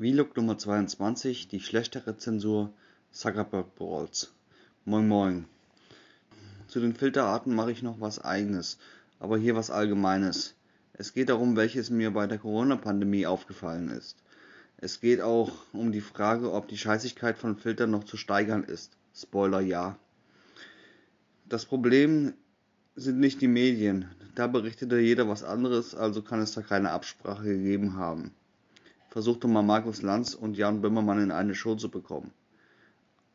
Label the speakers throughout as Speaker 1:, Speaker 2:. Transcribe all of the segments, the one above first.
Speaker 1: Vlog Nummer 22, die schlechtere Zensur Zuckerberg Balls. Moin Moin. Zu den Filterarten mache ich noch was eigenes, aber hier was Allgemeines. Es geht darum, welches mir bei der Corona-Pandemie aufgefallen ist. Es geht auch um die Frage, ob die Scheißigkeit von Filtern noch zu steigern ist. Spoiler ja. Das Problem sind nicht die Medien. Da berichtete jeder was anderes, also kann es da keine Absprache gegeben haben versuchte mal Markus Lanz und Jan Böhmermann in eine Show zu bekommen.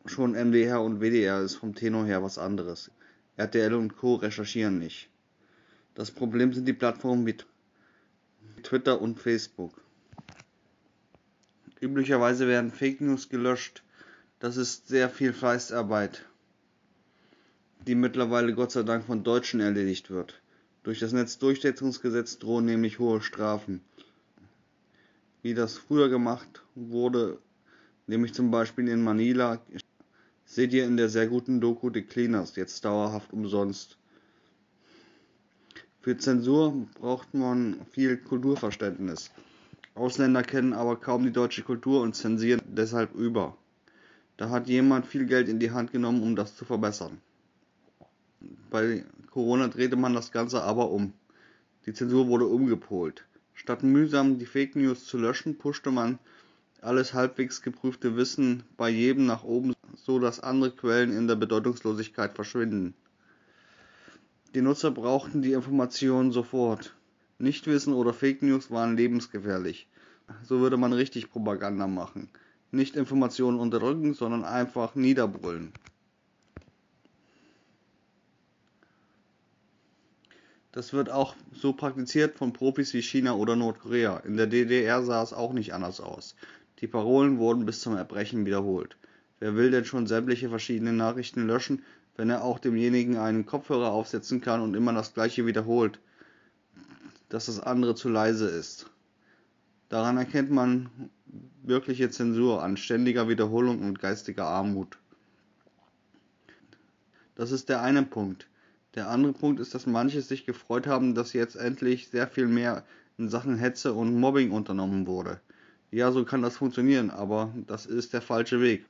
Speaker 1: Schon MDR und WDR ist vom Tenor her was anderes. RTL und Co. recherchieren nicht. Das Problem sind die Plattformen wie Twitter und Facebook. Üblicherweise werden Fake News gelöscht. Das ist sehr viel Fleißarbeit, die mittlerweile Gott sei Dank von Deutschen erledigt wird. Durch das Netzdurchsetzungsgesetz drohen nämlich hohe Strafen wie das früher gemacht wurde, nämlich zum Beispiel in Manila, seht ihr in der sehr guten Doku The Cleaners, jetzt dauerhaft umsonst. Für Zensur braucht man viel Kulturverständnis. Ausländer kennen aber kaum die deutsche Kultur und zensieren deshalb über. Da hat jemand viel Geld in die Hand genommen, um das zu verbessern. Bei Corona drehte man das Ganze aber um. Die Zensur wurde umgepolt. Statt mühsam die Fake News zu löschen, pushte man alles halbwegs geprüfte Wissen bei jedem nach oben, so dass andere Quellen in der Bedeutungslosigkeit verschwinden. Die Nutzer brauchten die Informationen sofort. Nichtwissen oder Fake News waren lebensgefährlich. So würde man richtig Propaganda machen. Nicht Informationen unterdrücken, sondern einfach niederbrüllen. Das wird auch so praktiziert von Profis wie China oder Nordkorea. In der DDR sah es auch nicht anders aus. Die Parolen wurden bis zum Erbrechen wiederholt. Wer will denn schon sämtliche verschiedene Nachrichten löschen, wenn er auch demjenigen einen Kopfhörer aufsetzen kann und immer das gleiche wiederholt, dass das andere zu leise ist? Daran erkennt man wirkliche Zensur an ständiger Wiederholung und geistiger Armut. Das ist der eine Punkt. Der andere Punkt ist, dass manche sich gefreut haben, dass jetzt endlich sehr viel mehr in Sachen Hetze und Mobbing unternommen wurde. Ja, so kann das funktionieren, aber das ist der falsche Weg.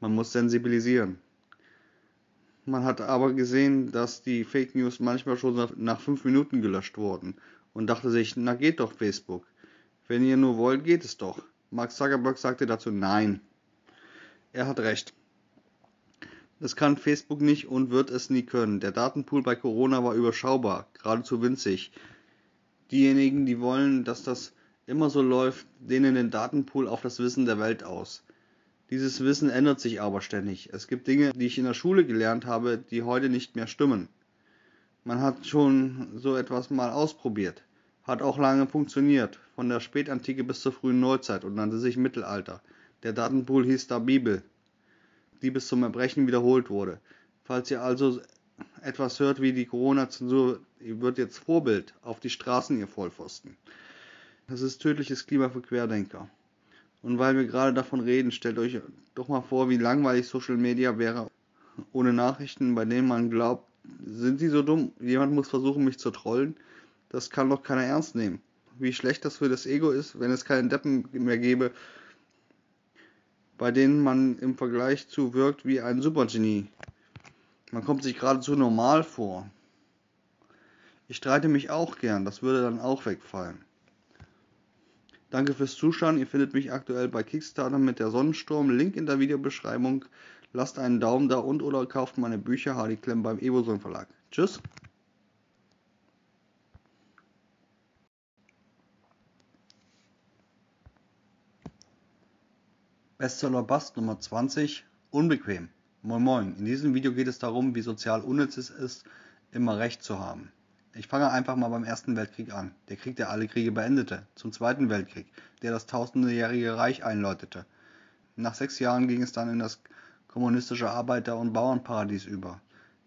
Speaker 1: Man muss sensibilisieren. Man hat aber gesehen, dass die Fake News manchmal schon nach fünf Minuten gelöscht wurden und dachte sich, na geht doch Facebook. Wenn ihr nur wollt, geht es doch. Mark Zuckerberg sagte dazu nein. Er hat recht. Das kann Facebook nicht und wird es nie können. Der Datenpool bei Corona war überschaubar, geradezu winzig. Diejenigen, die wollen, dass das immer so läuft, dehnen den Datenpool auf das Wissen der Welt aus. Dieses Wissen ändert sich aber ständig. Es gibt Dinge, die ich in der Schule gelernt habe, die heute nicht mehr stimmen. Man hat schon so etwas mal ausprobiert. Hat auch lange funktioniert, von der Spätantike bis zur frühen Neuzeit und nannte sich Mittelalter. Der Datenpool hieß da Bibel die bis zum Erbrechen wiederholt wurde. Falls ihr also etwas hört wie die Corona-Zensur, ihr wird jetzt Vorbild auf die Straßen, ihr Vollpfosten. Das ist tödliches Klima für Querdenker. Und weil wir gerade davon reden, stellt euch doch mal vor, wie langweilig Social Media wäre ohne Nachrichten, bei denen man glaubt, sind sie so dumm? Jemand muss versuchen, mich zu trollen. Das kann doch keiner ernst nehmen. Wie schlecht das für das Ego ist, wenn es keinen Deppen mehr gäbe, bei denen man im Vergleich zu wirkt wie ein Supergenie. Man kommt sich geradezu normal vor. Ich streite mich auch gern, das würde dann auch wegfallen. Danke fürs Zuschauen. Ihr findet mich aktuell bei Kickstarter mit der Sonnensturm. Link in der Videobeschreibung. Lasst einen Daumen da und oder kauft meine Bücher Hardy Klemm beim Evoson Verlag. Tschüss. Bestseller Bust Nummer 20 Unbequem. Moin Moin. In diesem Video geht es darum, wie sozial unnütz es ist, immer Recht zu haben. Ich fange einfach mal beim Ersten Weltkrieg an. Der Krieg, der alle Kriege beendete. Zum Zweiten Weltkrieg, der das tausendejährige Reich einläutete. Nach sechs Jahren ging es dann in das kommunistische Arbeiter- und Bauernparadies über,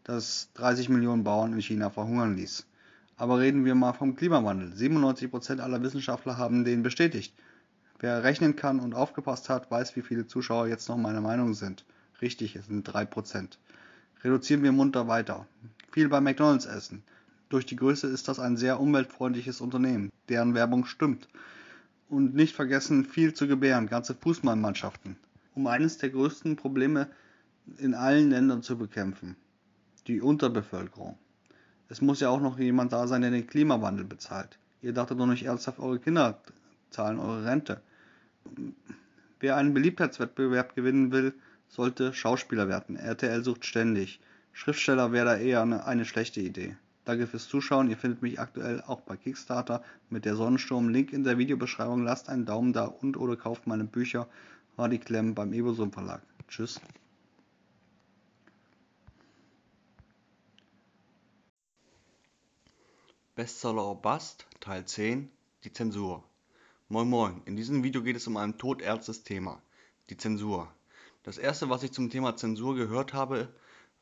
Speaker 1: das 30 Millionen Bauern in China verhungern ließ. Aber reden wir mal vom Klimawandel. 97% aller Wissenschaftler haben den bestätigt. Wer rechnen kann und aufgepasst hat, weiß, wie viele Zuschauer jetzt noch meiner Meinung sind. Richtig, es sind 3%. Reduzieren wir munter weiter. Viel bei McDonalds essen. Durch die Größe ist das ein sehr umweltfreundliches Unternehmen, deren Werbung stimmt. Und nicht vergessen, viel zu gebären, ganze Fußballmannschaften. Um eines der größten Probleme in allen Ländern zu bekämpfen. Die Unterbevölkerung. Es muss ja auch noch jemand da sein, der den Klimawandel bezahlt. Ihr dachtet doch nicht ernsthaft, eure Kinder zahlen eure Rente. Wer einen Beliebtheitswettbewerb gewinnen will, sollte Schauspieler werden. RTL sucht ständig. Schriftsteller wäre da eher eine, eine schlechte Idee. Danke fürs Zuschauen. Ihr findet mich aktuell auch bei Kickstarter mit der Sonnensturm. Link in der Videobeschreibung. Lasst einen Daumen da und oder kauft meine Bücher. Hardy Klemm beim Ebosum Verlag. Tschüss.
Speaker 2: Bestseller Bust, Teil 10, die Zensur. Moin Moin, in diesem Video geht es um ein todernstes Thema, die Zensur. Das erste, was ich zum Thema Zensur gehört habe,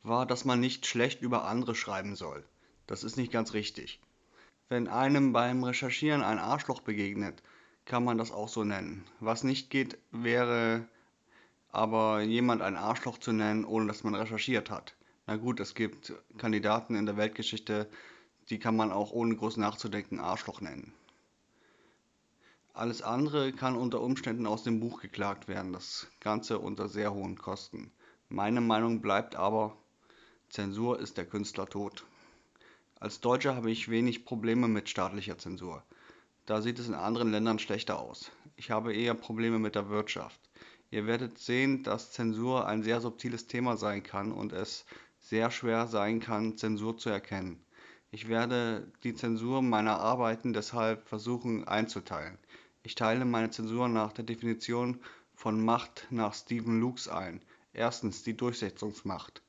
Speaker 2: war, dass man nicht schlecht über andere schreiben soll. Das ist nicht ganz richtig. Wenn einem beim Recherchieren ein Arschloch begegnet, kann man das auch so nennen. Was nicht geht, wäre aber jemand ein Arschloch zu nennen, ohne dass man recherchiert hat. Na gut, es gibt Kandidaten in der Weltgeschichte, die kann man auch ohne groß nachzudenken Arschloch nennen. Alles andere kann unter Umständen aus dem Buch geklagt werden, das Ganze unter sehr hohen Kosten. Meine Meinung bleibt aber, Zensur ist der Künstler tot. Als Deutscher habe ich wenig Probleme mit staatlicher Zensur. Da sieht es in anderen Ländern schlechter aus. Ich habe eher Probleme mit der Wirtschaft. Ihr werdet sehen, dass Zensur ein sehr subtiles Thema sein kann und es sehr schwer sein kann, Zensur zu erkennen. Ich werde die Zensur meiner Arbeiten deshalb versuchen einzuteilen. Ich teile meine Zensur nach der Definition von Macht nach Stephen Lukes ein. Erstens die Durchsetzungsmacht.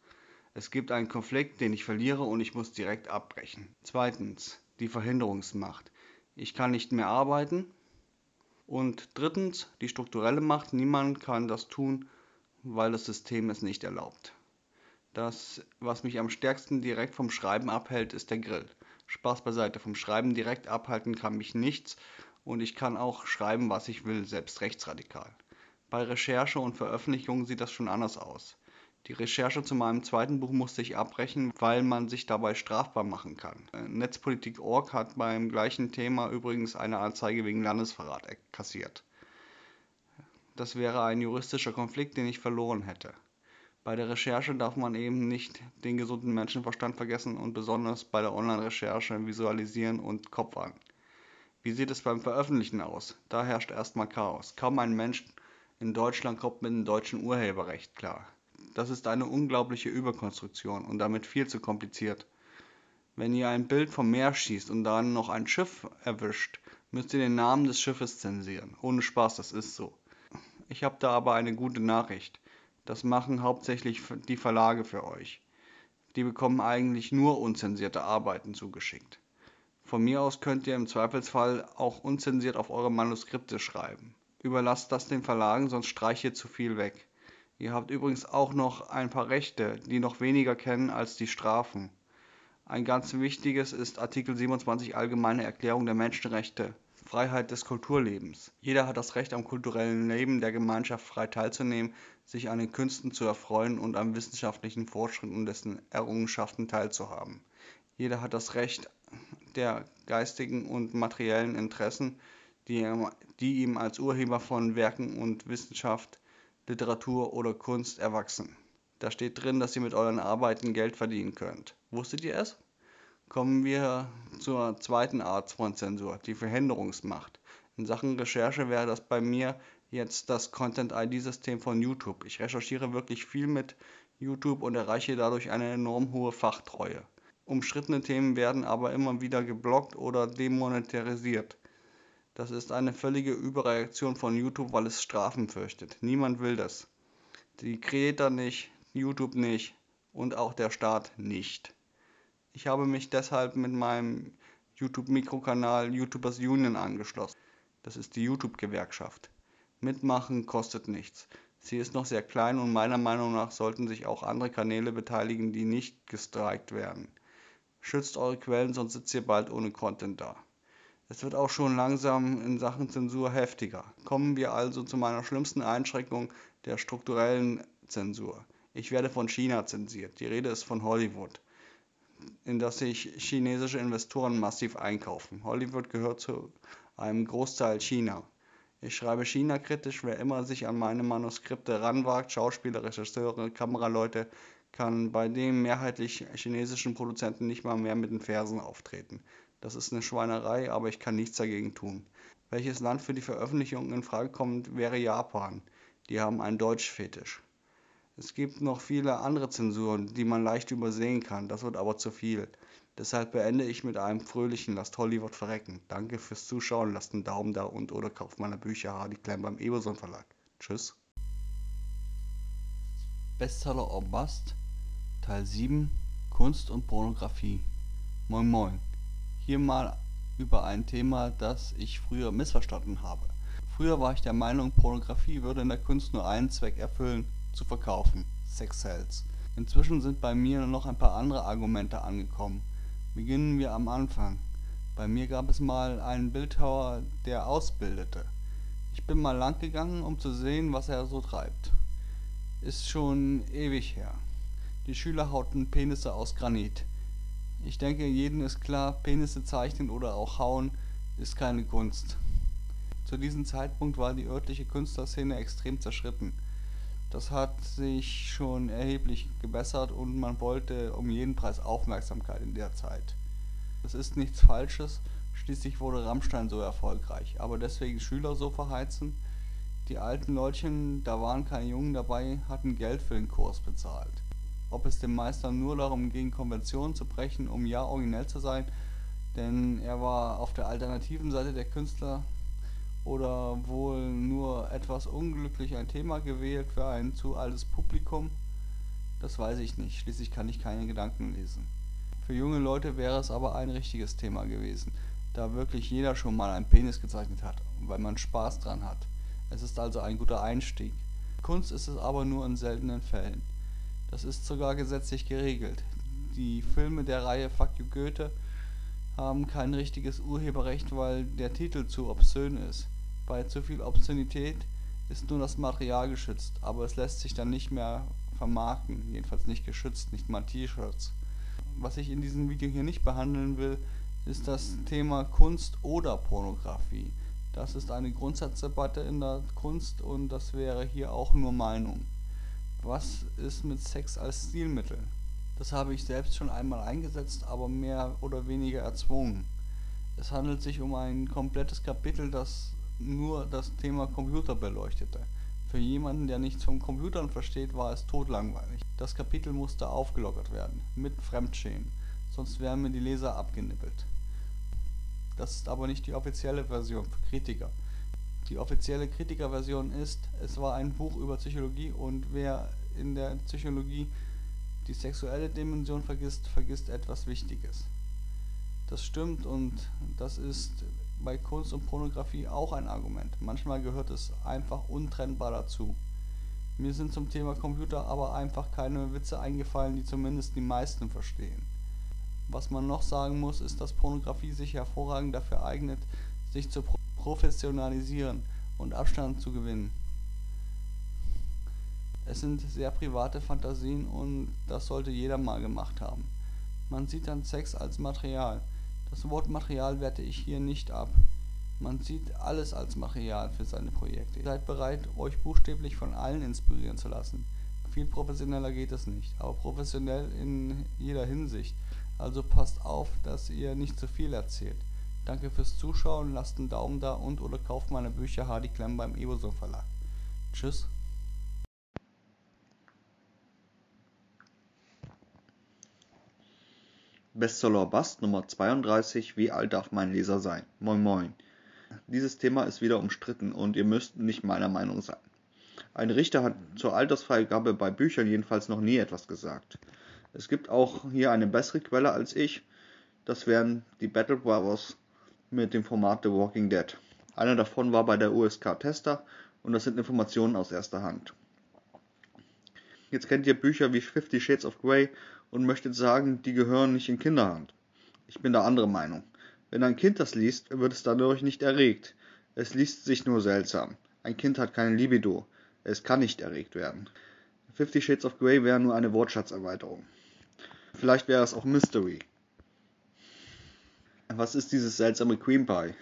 Speaker 2: Es gibt einen Konflikt, den ich verliere und ich muss direkt abbrechen. Zweitens die Verhinderungsmacht. Ich kann nicht mehr arbeiten. Und drittens die strukturelle Macht. Niemand kann das tun, weil das System es nicht erlaubt. Das, was mich am stärksten direkt vom Schreiben abhält, ist der Grill. Spaß beiseite, vom Schreiben direkt abhalten kann mich nichts und ich kann auch schreiben, was ich will, selbst rechtsradikal. Bei Recherche und Veröffentlichung sieht das schon anders aus. Die Recherche zu meinem zweiten Buch musste ich abbrechen, weil man sich dabei strafbar machen kann. Äh, Netzpolitik.org hat beim gleichen Thema übrigens eine Anzeige wegen Landesverrat kassiert. Das wäre ein juristischer Konflikt, den ich verloren hätte. Bei der Recherche darf man eben nicht den gesunden Menschenverstand vergessen und besonders bei der Online-Recherche visualisieren und Kopf an. Wie sieht es beim Veröffentlichen aus? Da herrscht erstmal Chaos. Kaum ein Mensch in Deutschland kommt mit dem deutschen Urheberrecht klar. Das ist eine unglaubliche Überkonstruktion und damit viel zu kompliziert. Wenn ihr ein Bild vom Meer schießt und dann noch ein Schiff erwischt, müsst ihr den Namen des Schiffes zensieren. Ohne Spaß, das ist so. Ich habe da aber eine gute Nachricht. Das machen hauptsächlich die Verlage für euch. Die bekommen eigentlich nur unzensierte Arbeiten zugeschickt. Von mir aus könnt ihr im Zweifelsfall auch unzensiert auf eure Manuskripte schreiben. Überlasst das den Verlagen, sonst streicht ihr zu viel weg. Ihr habt übrigens auch noch ein paar Rechte, die noch weniger kennen als die Strafen. Ein ganz wichtiges ist Artikel 27 Allgemeine Erklärung der Menschenrechte. Freiheit des Kulturlebens. Jeder hat das Recht am kulturellen Leben der Gemeinschaft frei teilzunehmen, sich an den Künsten zu erfreuen und am wissenschaftlichen Fortschritt und dessen Errungenschaften teilzuhaben. Jeder hat das Recht der geistigen und materiellen Interessen, die, die ihm als Urheber von Werken und Wissenschaft, Literatur oder Kunst erwachsen. Da steht drin, dass ihr mit euren Arbeiten Geld verdienen könnt. Wusstet ihr es? Kommen wir zur zweiten Art von Zensur, die Verhinderungsmacht. In Sachen Recherche wäre das bei mir jetzt das Content-ID-System von YouTube. Ich recherchiere wirklich viel mit YouTube und erreiche dadurch eine enorm hohe Fachtreue. Umstrittene Themen werden aber immer wieder geblockt oder demonetarisiert. Das ist eine völlige Überreaktion von YouTube, weil es Strafen fürchtet. Niemand will das. Die Creator nicht, YouTube nicht und auch der Staat nicht. Ich habe mich deshalb mit meinem YouTube-Mikrokanal YouTubers Union angeschlossen. Das ist die YouTube-Gewerkschaft. Mitmachen kostet nichts. Sie ist noch sehr klein und meiner Meinung nach sollten sich auch andere Kanäle beteiligen, die nicht gestreikt werden. Schützt eure Quellen, sonst sitzt ihr bald ohne Content da. Es wird auch schon langsam in Sachen Zensur heftiger. Kommen wir also zu meiner schlimmsten Einschränkung der strukturellen Zensur. Ich werde von China zensiert. Die Rede ist von Hollywood in das sich chinesische Investoren massiv einkaufen. Hollywood gehört zu einem Großteil China. Ich schreibe China kritisch, wer immer sich an meine Manuskripte ranwagt, Schauspieler, Regisseure, Kameraleute, kann bei dem mehrheitlich chinesischen Produzenten nicht mal mehr mit den Fersen auftreten. Das ist eine Schweinerei, aber ich kann nichts dagegen tun. Welches Land für die Veröffentlichung in Frage kommt, wäre Japan. Die haben einen Deutschfetisch. Es gibt noch viele andere Zensuren, die man leicht übersehen kann, das wird aber zu viel. Deshalb beende ich mit einem fröhlichen Lasst Hollywood verrecken. Danke fürs Zuschauen, lasst einen Daumen da und oder kauft meine Bücher Hardy Klein beim Eberson Verlag. Tschüss.
Speaker 1: Bestseller or Bust Teil 7 Kunst und Pornografie. Moin Moin. Hier mal über ein Thema, das ich früher missverstanden habe. Früher war ich der Meinung, Pornografie würde in der Kunst nur einen Zweck erfüllen, zu verkaufen. Sex sells. Inzwischen sind bei mir noch ein paar andere Argumente angekommen. Beginnen wir am Anfang. Bei mir gab es mal einen Bildhauer, der ausbildete. Ich bin mal lang gegangen, um zu sehen, was er so treibt. Ist schon ewig her. Die Schüler hauten Penisse aus Granit. Ich denke, jedem ist klar, Penisse zeichnen oder auch hauen ist keine Kunst. Zu diesem Zeitpunkt war die örtliche Künstlerszene extrem zerschritten. Das hat sich schon erheblich gebessert und man wollte um jeden Preis Aufmerksamkeit in der Zeit. Es ist nichts Falsches, schließlich wurde Rammstein so erfolgreich, aber deswegen Schüler so verheizen? Die alten Leutchen, da waren keine Jungen dabei, hatten Geld für den Kurs bezahlt. Ob es dem Meister nur darum ging, Konventionen zu brechen, um ja originell zu sein, denn er war auf der alternativen Seite der Künstler oder wohl nur etwas unglücklich ein Thema gewählt für ein zu altes Publikum? Das weiß ich nicht, schließlich kann ich keine Gedanken lesen. Für junge Leute wäre es aber ein richtiges Thema gewesen, da wirklich jeder schon mal einen Penis gezeichnet hat, weil man Spaß dran hat. Es ist also ein guter Einstieg. Kunst ist es aber nur in seltenen Fällen. Das ist sogar gesetzlich geregelt. Die Filme der Reihe Fuck You Goethe haben kein richtiges Urheberrecht, weil der Titel zu obszön ist. Bei zu viel Obszönität ist nur das Material geschützt, aber es lässt sich dann nicht mehr vermarkten, jedenfalls nicht geschützt, nicht mal T-Shirts. Was ich in diesem Video hier nicht behandeln will, ist das Thema Kunst oder Pornografie. Das ist eine Grundsatzdebatte in der Kunst und das wäre hier auch nur Meinung. Was ist mit Sex als Stilmittel? Das habe ich selbst schon einmal eingesetzt, aber mehr oder weniger erzwungen. Es handelt sich um ein komplettes Kapitel, das nur das Thema Computer beleuchtete. Für jemanden, der nichts von Computern versteht, war es totlangweilig. Das Kapitel musste aufgelockert werden, mit Fremdschämen, sonst wären mir die Leser abgenippelt. Das ist aber nicht die offizielle Version für Kritiker. Die offizielle Kritikerversion ist, es war ein Buch über Psychologie und wer in der Psychologie die sexuelle Dimension vergisst, vergisst etwas Wichtiges. Das stimmt und das ist bei Kunst und Pornografie auch ein Argument. Manchmal gehört es einfach untrennbar dazu. Mir sind zum Thema Computer aber einfach keine Witze eingefallen, die zumindest die meisten verstehen. Was man noch sagen muss, ist, dass Pornografie sich hervorragend dafür eignet, sich zu professionalisieren und Abstand zu gewinnen. Es sind sehr private Fantasien und das sollte jeder mal gemacht haben. Man sieht dann Sex als Material. Das Wort Material werte ich hier nicht ab. Man sieht alles als Material für seine Projekte. Ihr seid bereit, euch buchstäblich von allen inspirieren zu lassen. Viel professioneller geht es nicht, aber professionell in jeder Hinsicht. Also passt auf, dass ihr nicht zu viel erzählt. Danke fürs Zuschauen, lasst einen Daumen da und oder kauft meine Bücher Hardy Klemm beim Eboson Verlag. Tschüss. Bestseller Bast Nummer 32 Wie alt darf mein Leser sein? Moin Moin. Dieses Thema ist wieder umstritten und ihr müsst nicht meiner Meinung sein. Ein Richter hat zur Altersfreigabe bei Büchern jedenfalls noch nie etwas gesagt. Es gibt auch hier eine bessere Quelle als ich. Das wären die Battle Brothers mit dem Format The Walking Dead. Einer davon war bei der USK Tester und das sind Informationen aus erster Hand. Jetzt kennt ihr Bücher wie Fifty Shades of Grey und möchtet sagen, die gehören nicht in Kinderhand. Ich bin der andere Meinung. Wenn ein Kind das liest, wird es dadurch nicht erregt. Es liest sich nur seltsam. Ein Kind hat keine Libido. Es kann nicht erregt werden. Fifty Shades of Grey wäre nur eine Wortschatzerweiterung. Vielleicht wäre es auch Mystery. Was ist dieses seltsame Cream Pie?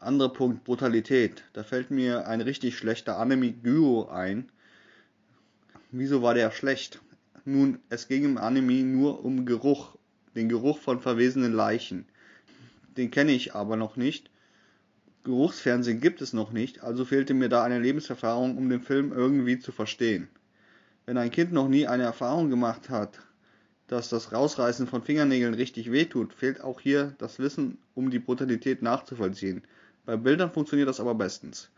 Speaker 1: Anderer Punkt, Brutalität. Da fällt mir ein richtig schlechter Anime Gyo ein. Wieso war der schlecht? Nun, es ging im Anime nur um Geruch, den Geruch von verwesenen Leichen. Den kenne ich aber noch nicht. Geruchsfernsehen gibt es noch nicht, also fehlte mir da eine Lebenserfahrung, um den Film irgendwie zu verstehen. Wenn ein Kind noch nie eine Erfahrung gemacht hat, dass das Rausreißen von Fingernägeln richtig wehtut, fehlt auch hier das Wissen, um die Brutalität nachzuvollziehen. Bei Bildern funktioniert das aber bestens.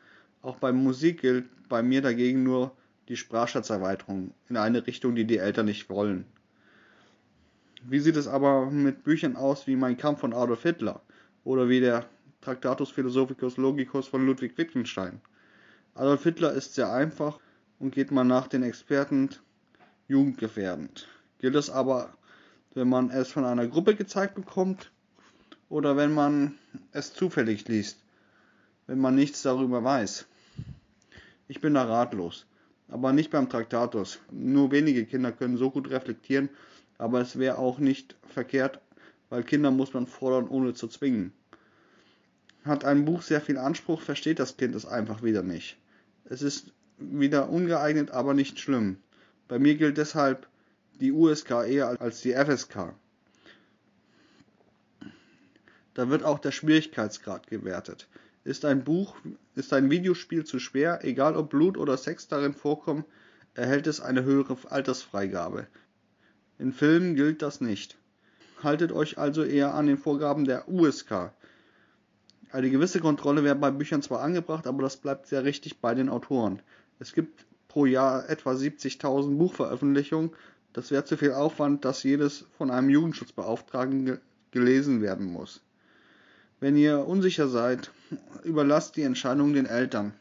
Speaker 1: Auch bei Musik gilt bei mir dagegen nur die Sprachschatzerweiterung in eine Richtung, die die Eltern nicht wollen. Wie sieht es aber mit Büchern aus wie Mein Kampf von Adolf Hitler oder wie der Tractatus Philosophicus Logicus von Ludwig Wittgenstein? Adolf Hitler ist sehr einfach und geht man nach den Experten jugendgefährdend. Gilt es aber, wenn man es von einer Gruppe gezeigt bekommt oder wenn man es zufällig liest? wenn man nichts darüber weiß. Ich bin da ratlos. Aber nicht beim Traktatus. Nur wenige Kinder können so gut reflektieren, aber es wäre auch nicht verkehrt, weil Kinder muss man fordern, ohne zu zwingen. Hat ein Buch sehr viel Anspruch, versteht das Kind es einfach wieder nicht. Es ist wieder ungeeignet, aber nicht schlimm. Bei mir gilt deshalb die USK eher als die FSK. Da wird auch der Schwierigkeitsgrad gewertet. Ist ein Buch, ist ein Videospiel zu schwer, egal ob Blut oder Sex darin vorkommen, erhält es eine höhere Altersfreigabe. In Filmen gilt das nicht. Haltet euch also eher an den Vorgaben der USK. Eine gewisse Kontrolle wäre bei Büchern zwar angebracht, aber das bleibt sehr richtig bei den Autoren. Es gibt pro Jahr etwa 70.000 Buchveröffentlichungen. Das wäre zu viel Aufwand, dass jedes von einem Jugendschutzbeauftragten gelesen werden muss. Wenn ihr unsicher seid, überlasst die Entscheidung den Eltern,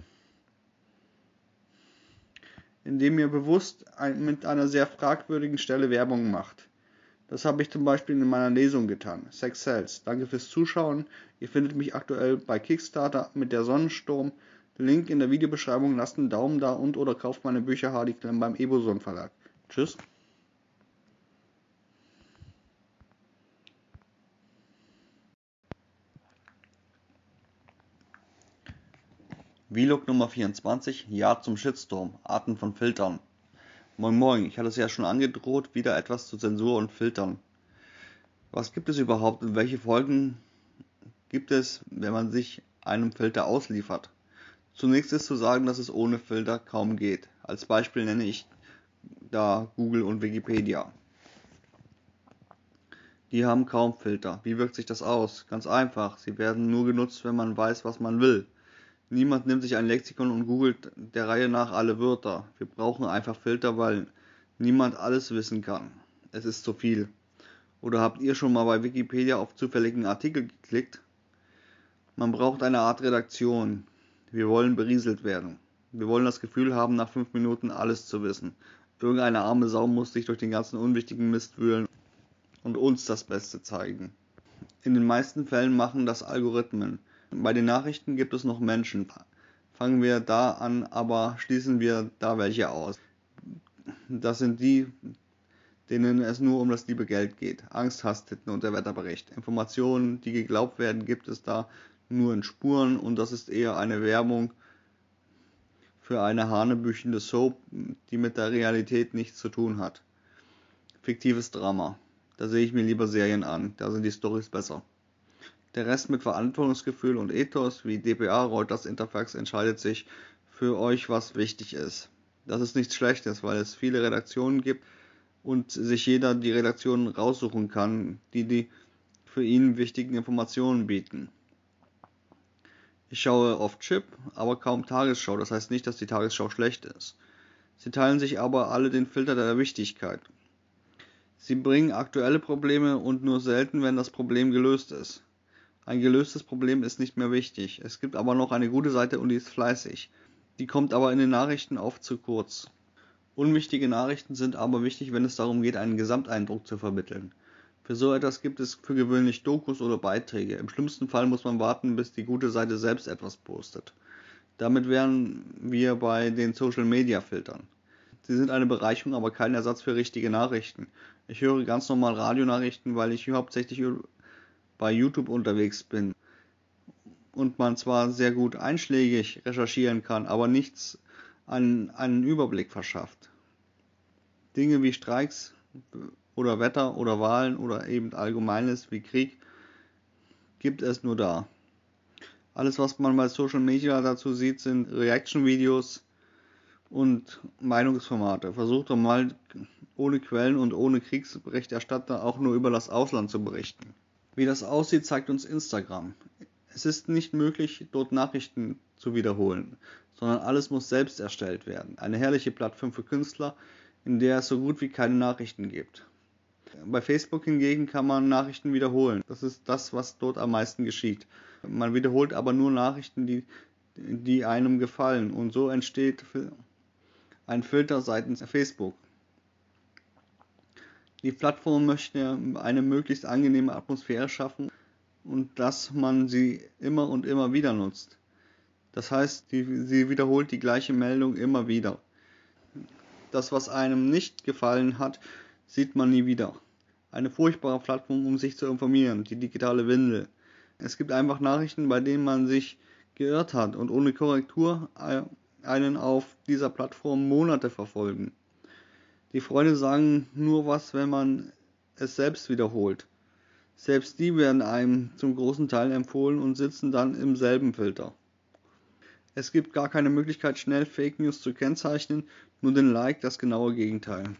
Speaker 1: indem ihr bewusst mit einer sehr fragwürdigen Stelle Werbung macht. Das habe ich zum Beispiel in meiner Lesung getan. Sex Cells. Danke fürs Zuschauen. Ihr findet mich aktuell bei Kickstarter mit der Sonnensturm. Link in der Videobeschreibung. Lasst einen Daumen da und oder kauft meine Bücher Hardy Clem beim Eboson Verlag. Tschüss. Vlog Nummer 24, Ja zum Shitstorm, Arten von Filtern. Moin Moin, ich hatte es ja schon angedroht, wieder etwas zu Zensur und Filtern. Was gibt es überhaupt und welche Folgen gibt es, wenn man sich einem Filter ausliefert? Zunächst ist zu sagen, dass es ohne Filter kaum geht. Als Beispiel nenne ich da Google und Wikipedia. Die haben kaum Filter. Wie wirkt sich das aus? Ganz einfach. Sie werden nur genutzt, wenn man weiß, was man will. Niemand nimmt sich ein Lexikon und googelt der Reihe nach alle Wörter. Wir brauchen einfach Filter, weil niemand alles wissen kann. Es ist zu viel. Oder habt ihr schon mal bei Wikipedia auf zufälligen Artikel geklickt? Man braucht eine Art Redaktion. Wir wollen berieselt werden. Wir wollen das Gefühl haben, nach fünf Minuten alles zu wissen. Irgendeine arme Sau muss sich durch den ganzen unwichtigen Mist wühlen und uns das Beste zeigen. In den meisten Fällen machen das Algorithmen. Bei den Nachrichten gibt es noch Menschen. Fangen wir da an, aber schließen wir da welche aus. Das sind die, denen es nur um das liebe Geld geht. Angst, Hass, Titten und der Wetterbericht. Informationen, die geglaubt werden, gibt es da nur in Spuren und das ist eher eine Werbung für eine hanebüchende Soap, die mit der Realität nichts zu tun hat. Fiktives Drama. Da sehe ich mir lieber Serien an, da sind die Stories besser. Der Rest mit Verantwortungsgefühl und Ethos wie dpa, Reuters, Interfax entscheidet sich für euch, was wichtig ist. Das ist nichts Schlechtes, weil es viele Redaktionen gibt und sich jeder die Redaktionen raussuchen kann, die die für ihn wichtigen Informationen bieten. Ich schaue oft Chip, aber kaum Tagesschau, das heißt nicht, dass die Tagesschau schlecht ist. Sie teilen sich aber alle den Filter der Wichtigkeit. Sie bringen aktuelle Probleme und nur selten, wenn das Problem gelöst ist. Ein gelöstes Problem ist nicht mehr wichtig. Es gibt aber noch eine gute Seite und die ist fleißig. Die kommt aber in den Nachrichten oft zu kurz. Unwichtige Nachrichten sind aber wichtig, wenn es darum geht, einen Gesamteindruck zu vermitteln. Für so etwas gibt es für gewöhnlich Dokus oder Beiträge. Im schlimmsten Fall muss man warten, bis die gute Seite selbst etwas postet. Damit wären wir bei den Social Media Filtern. Sie sind eine Bereicherung, aber kein Ersatz für richtige Nachrichten. Ich höre ganz normal Radionachrichten, weil ich hauptsächlich bei YouTube unterwegs bin. und man zwar sehr gut einschlägig recherchieren kann, aber nichts an einen Überblick verschafft. Dinge wie Streiks oder Wetter oder Wahlen oder eben Allgemeines wie Krieg gibt es nur da. Alles, was man bei Social Media dazu sieht, sind Reaction-Videos und Meinungsformate. Versucht doch mal ohne Quellen und ohne Kriegsberichterstatter auch nur über das Ausland zu berichten. Wie das aussieht, zeigt uns Instagram. Es ist nicht möglich, dort Nachrichten zu wiederholen, sondern alles muss selbst erstellt werden. Eine herrliche Plattform für Künstler, in der es so gut wie keine Nachrichten gibt. Bei Facebook hingegen kann man Nachrichten wiederholen. Das ist das, was dort am meisten geschieht. Man wiederholt aber nur Nachrichten, die, die einem gefallen. Und so entsteht ein Filter seitens Facebook. Die Plattform möchte eine möglichst angenehme Atmosphäre schaffen und dass man sie immer und immer wieder nutzt. Das heißt, die, sie wiederholt die gleiche Meldung immer wieder. Das, was einem nicht gefallen hat, sieht man nie wieder. Eine furchtbare Plattform, um sich zu informieren, die digitale Windel. Es gibt einfach Nachrichten, bei denen man sich geirrt hat und ohne Korrektur einen auf dieser Plattform Monate verfolgen. Die Freunde sagen nur was, wenn man es selbst wiederholt. Selbst die werden einem zum großen Teil empfohlen und sitzen dann im selben Filter. Es gibt gar keine Möglichkeit, schnell Fake News zu kennzeichnen, nur den Like das genaue Gegenteil.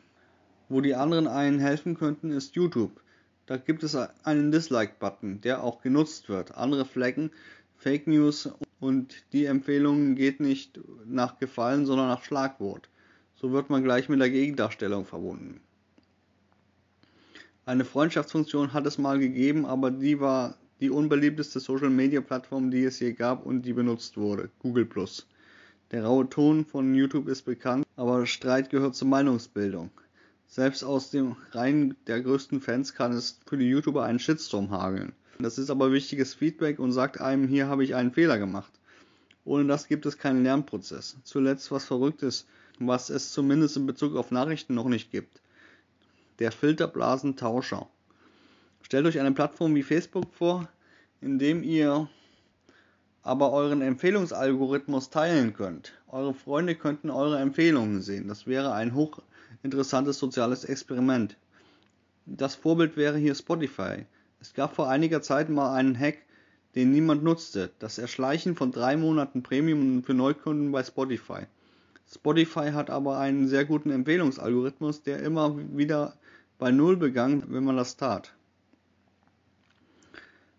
Speaker 1: Wo die anderen einen helfen könnten, ist YouTube. Da gibt es einen Dislike-Button, der auch genutzt wird. Andere Flecken, Fake News und die Empfehlung geht nicht nach Gefallen, sondern nach Schlagwort. So wird man gleich mit der Gegendarstellung verbunden. Eine Freundschaftsfunktion hat es mal gegeben, aber die war die unbeliebteste Social Media Plattform, die es je gab und die benutzt wurde, Google Der raue Ton von YouTube ist bekannt, aber Streit gehört zur Meinungsbildung. Selbst aus dem Reihen der größten Fans kann es für die YouTuber einen Shitstorm hageln. Das ist aber wichtiges Feedback und sagt einem, hier habe ich einen Fehler gemacht. Ohne das gibt es keinen Lernprozess. Zuletzt was Verrücktes, was es zumindest in Bezug auf Nachrichten noch nicht gibt der Filterblasentauscher. Stellt euch eine Plattform wie Facebook vor, in dem ihr aber euren Empfehlungsalgorithmus teilen könnt. Eure Freunde könnten eure Empfehlungen sehen. Das wäre ein hochinteressantes soziales Experiment. Das Vorbild wäre hier Spotify. Es gab vor einiger Zeit mal einen Hack, den niemand nutzte. Das Erschleichen von drei Monaten Premium für Neukunden bei Spotify. Spotify hat aber einen sehr guten Empfehlungsalgorithmus, der immer wieder bei Null begangen, wenn man das tat.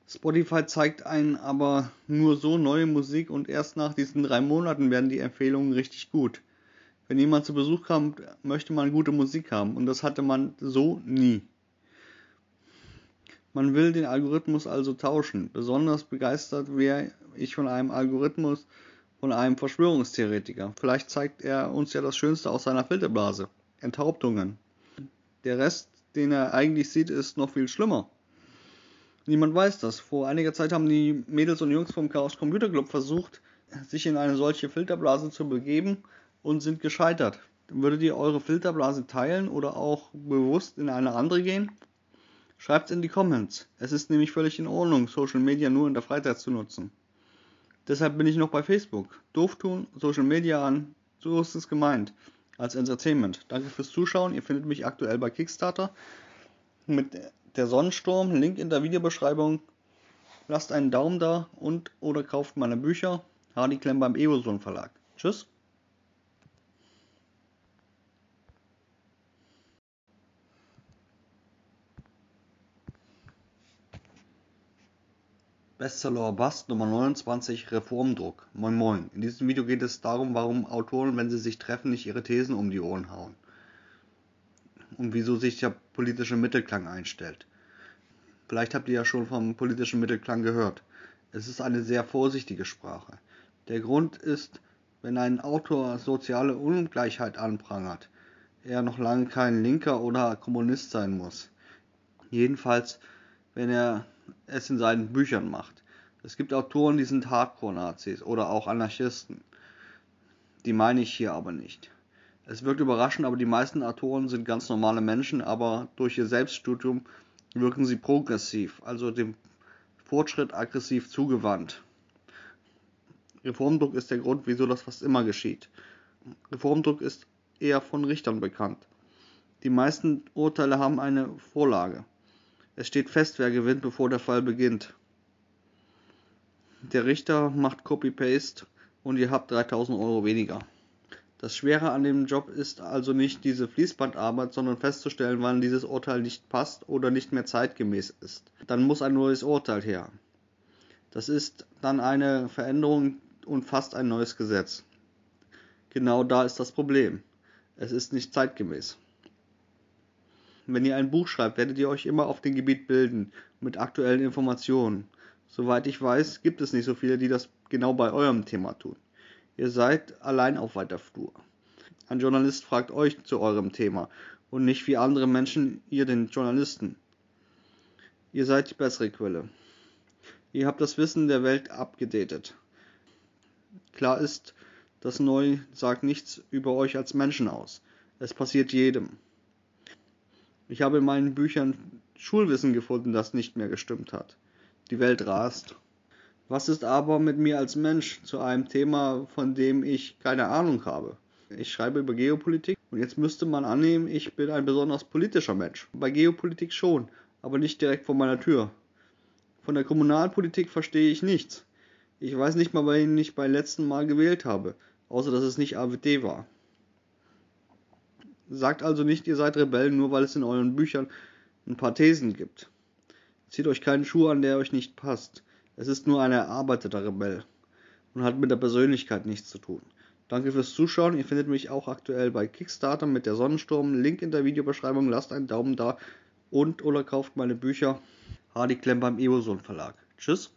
Speaker 1: Spotify zeigt einen aber nur so neue Musik und erst nach diesen drei Monaten werden die Empfehlungen richtig gut. Wenn jemand zu Besuch kam, möchte man gute Musik haben und das hatte man so nie. Man will den Algorithmus also tauschen. Besonders begeistert wäre ich von einem Algorithmus von einem Verschwörungstheoretiker. Vielleicht zeigt er uns ja das Schönste aus seiner Filterblase. Enthauptungen. Der Rest, den er eigentlich sieht, ist noch viel schlimmer. Niemand weiß das. Vor einiger Zeit haben die Mädels und Jungs vom Chaos Computer Club versucht, sich in eine solche Filterblase zu begeben und sind gescheitert. Würdet ihr eure Filterblase teilen oder auch bewusst in eine andere gehen? Schreibt in die Comments. Es ist nämlich völlig in Ordnung, Social Media nur in der Freizeit zu nutzen. Deshalb bin ich noch bei Facebook. Doof tun, Social Media an, so ist es gemeint als Entertainment. Danke fürs Zuschauen. Ihr findet mich aktuell bei Kickstarter mit der Sonnensturm. Link in der Videobeschreibung. Lasst einen Daumen da und oder kauft meine Bücher. Hardy Klemm beim Evoson Verlag. Tschüss. Bestseller Bust Nummer 29 Reformdruck. Moin Moin. In diesem Video geht es darum, warum Autoren, wenn sie sich treffen, nicht ihre Thesen um die Ohren hauen. Und wieso sich der politische Mittelklang einstellt. Vielleicht habt ihr ja schon vom politischen Mittelklang gehört. Es ist eine sehr vorsichtige Sprache. Der Grund ist, wenn ein Autor soziale Ungleichheit anprangert, er noch lange kein Linker oder Kommunist sein muss. Jedenfalls, wenn er es in seinen Büchern macht. Es gibt Autoren, die sind Hardcore-Nazis oder auch Anarchisten. Die meine ich hier aber nicht. Es wirkt überraschend, aber die meisten Autoren sind ganz normale Menschen, aber durch ihr Selbststudium wirken sie progressiv, also dem Fortschritt aggressiv zugewandt. Reformdruck ist der Grund, wieso das fast immer geschieht. Reformdruck ist eher von Richtern bekannt. Die meisten Urteile haben eine Vorlage. Es steht fest, wer gewinnt, bevor der Fall beginnt. Der Richter macht Copy-Paste und ihr habt 3000 Euro weniger. Das Schwere an dem Job ist also nicht diese Fließbandarbeit, sondern festzustellen, wann dieses Urteil nicht passt oder nicht mehr zeitgemäß ist. Dann muss ein neues Urteil her. Das ist dann eine Veränderung und fast ein neues Gesetz. Genau da ist das Problem. Es ist nicht zeitgemäß. Wenn ihr ein Buch schreibt, werdet ihr euch immer auf dem Gebiet bilden, mit aktuellen Informationen. Soweit ich weiß, gibt es nicht so viele, die das genau bei eurem Thema tun. Ihr seid allein auf weiter Flur. Ein Journalist fragt euch zu eurem Thema und nicht wie andere Menschen ihr den Journalisten. Ihr seid die bessere Quelle. Ihr habt das Wissen der Welt abgedatet. Klar ist, das Neu sagt nichts über euch als Menschen aus. Es passiert jedem. Ich habe in meinen Büchern Schulwissen gefunden, das nicht mehr gestimmt hat. Die Welt rast. Was ist aber mit mir als Mensch zu einem Thema, von dem ich keine Ahnung habe? Ich schreibe über Geopolitik und jetzt müsste man annehmen, ich bin ein besonders politischer Mensch. Bei Geopolitik schon, aber nicht direkt vor meiner Tür. Von der Kommunalpolitik verstehe ich nichts. Ich weiß nicht mal, wen ich beim letzten Mal gewählt habe, außer dass es nicht AfD war. Sagt also nicht, ihr seid Rebellen, nur weil es in euren Büchern ein paar Thesen gibt. Zieht euch keinen Schuh an, der euch nicht passt. Es ist nur ein erarbeiteter Rebell und hat mit der Persönlichkeit nichts zu tun. Danke fürs Zuschauen. Ihr findet mich auch aktuell bei Kickstarter mit der Sonnensturm. Link in der Videobeschreibung. Lasst einen Daumen da und oder kauft meine Bücher. Hardy Klemm beim Evoson Verlag. Tschüss.